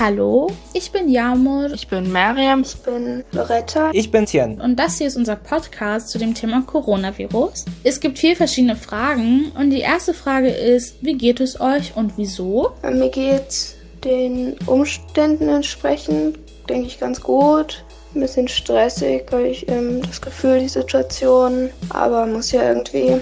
Hallo, ich bin Jamur. Ich bin Mariam. Ich bin Loretta. Ich bin Tien. Und das hier ist unser Podcast zu dem Thema Coronavirus. Es gibt vier verschiedene Fragen und die erste Frage ist, wie geht es euch und wieso? Mir geht den Umständen entsprechend, denke ich, ganz gut ein bisschen stressig, weil ich ähm, das Gefühl, die Situation, aber muss ja irgendwie.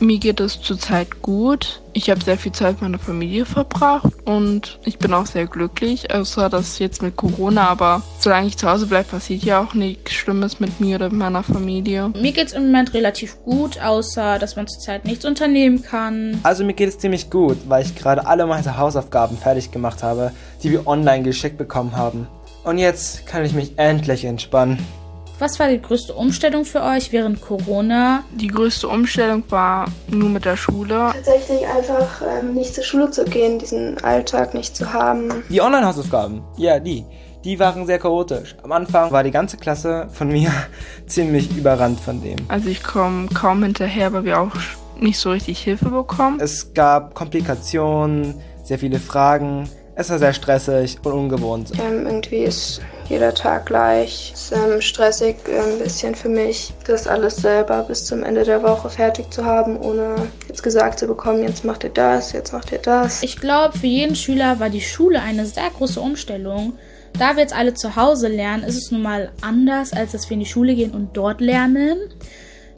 Mir geht es zurzeit gut. Ich habe sehr viel Zeit mit meiner Familie verbracht und ich bin auch sehr glücklich, außer dass jetzt mit Corona, aber solange ich zu Hause bleibe, passiert ja auch nichts Schlimmes mit mir oder mit meiner Familie. Mir geht es im Moment relativ gut, außer dass man zurzeit nichts unternehmen kann. Also mir geht es ziemlich gut, weil ich gerade alle meine Hausaufgaben fertig gemacht habe, die wir online geschickt bekommen haben. Und jetzt kann ich mich endlich entspannen. Was war die größte Umstellung für euch während Corona? Die größte Umstellung war nur mit der Schule. Tatsächlich einfach ähm, nicht zur Schule zu gehen, diesen Alltag nicht zu haben. Die Online-Hausaufgaben, ja, die. Die waren sehr chaotisch. Am Anfang war die ganze Klasse von mir ziemlich überrannt von dem. Also ich komme kaum hinterher, weil wir auch nicht so richtig Hilfe bekommen. Es gab Komplikationen, sehr viele Fragen. Es war sehr stressig und ungewohnt. Ähm, irgendwie ist jeder Tag gleich. Es ist ähm, stressig äh, ein bisschen für mich, das alles selber bis zum Ende der Woche fertig zu haben, ohne jetzt gesagt zu bekommen, jetzt macht ihr das, jetzt macht ihr das. Ich glaube, für jeden Schüler war die Schule eine sehr große Umstellung. Da wir jetzt alle zu Hause lernen, ist es nun mal anders, als dass wir in die Schule gehen und dort lernen.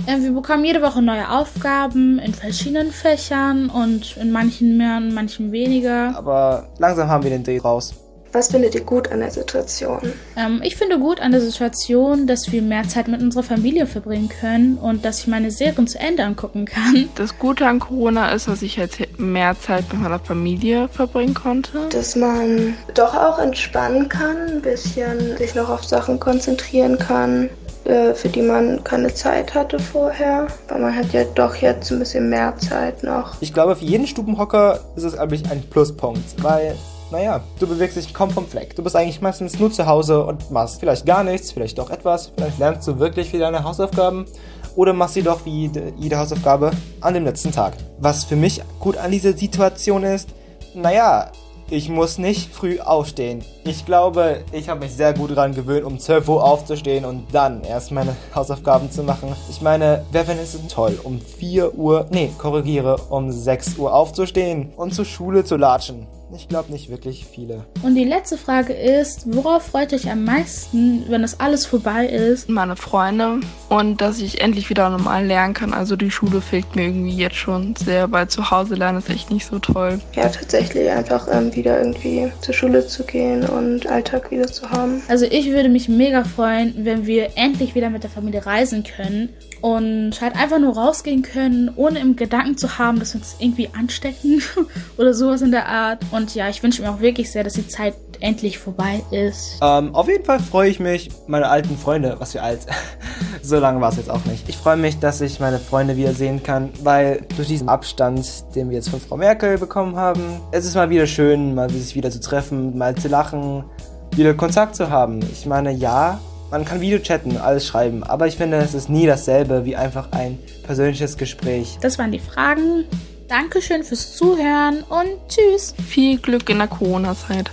Wir bekommen jede Woche neue Aufgaben in verschiedenen Fächern und in manchen mehr und manchen weniger. Aber langsam haben wir den Dreh raus. Was findet ihr gut an der Situation? Ähm, ich finde gut an der Situation, dass wir mehr Zeit mit unserer Familie verbringen können und dass ich meine Serien zu Ende angucken kann. Das Gute an Corona ist, dass ich jetzt mehr Zeit mit meiner Familie verbringen konnte. Dass man doch auch entspannen kann, ein bisschen sich noch auf Sachen konzentrieren kann. Äh, für die man keine Zeit hatte vorher. Weil man hat ja doch jetzt ein bisschen mehr Zeit noch. Ich glaube, für jeden Stubenhocker ist es, glaube ich, ein Pluspunkt, weil naja, du bewegst dich kaum vom Fleck. Du bist eigentlich meistens nur zu Hause und machst vielleicht gar nichts, vielleicht doch etwas. Vielleicht lernst du wirklich wieder deine Hausaufgaben oder machst sie doch wie jede Hausaufgabe an dem letzten Tag. Was für mich gut an dieser Situation ist, naja, ich muss nicht früh aufstehen. Ich glaube, ich habe mich sehr gut daran gewöhnt, um 12 Uhr aufzustehen und dann erst meine Hausaufgaben zu machen. Ich meine, wer findet es toll, um 4 Uhr, nee, korrigiere, um 6 Uhr aufzustehen und zur Schule zu latschen? Ich glaube nicht wirklich viele. Und die letzte Frage ist, worauf freut euch am meisten, wenn das alles vorbei ist? Meine Freunde und dass ich endlich wieder normal lernen kann. Also die Schule fehlt mir irgendwie jetzt schon sehr, weil zu Hause lernen ist echt nicht so toll. Ja, tatsächlich einfach ähm, wieder irgendwie zur Schule zu gehen und Alltag wieder zu haben. Also ich würde mich mega freuen, wenn wir endlich wieder mit der Familie reisen können und halt einfach nur rausgehen können, ohne im Gedanken zu haben, dass wir uns irgendwie anstecken oder sowas in der Art. Und ja, ich wünsche mir auch wirklich sehr, dass die Zeit endlich vorbei ist. Ähm, auf jeden Fall freue ich mich, meine alten Freunde, was für alt, so lange war es jetzt auch nicht. Ich freue mich, dass ich meine Freunde wiedersehen kann, weil durch diesen Abstand, den wir jetzt von Frau Merkel bekommen haben, es ist mal wieder schön, mal sich wieder zu treffen, mal zu lachen, wieder Kontakt zu haben. Ich meine, ja, man kann Video chatten, alles schreiben, aber ich finde, es ist nie dasselbe wie einfach ein persönliches Gespräch. Das waren die Fragen. Dankeschön fürs Zuhören und tschüss. Viel Glück in der Corona-Zeit.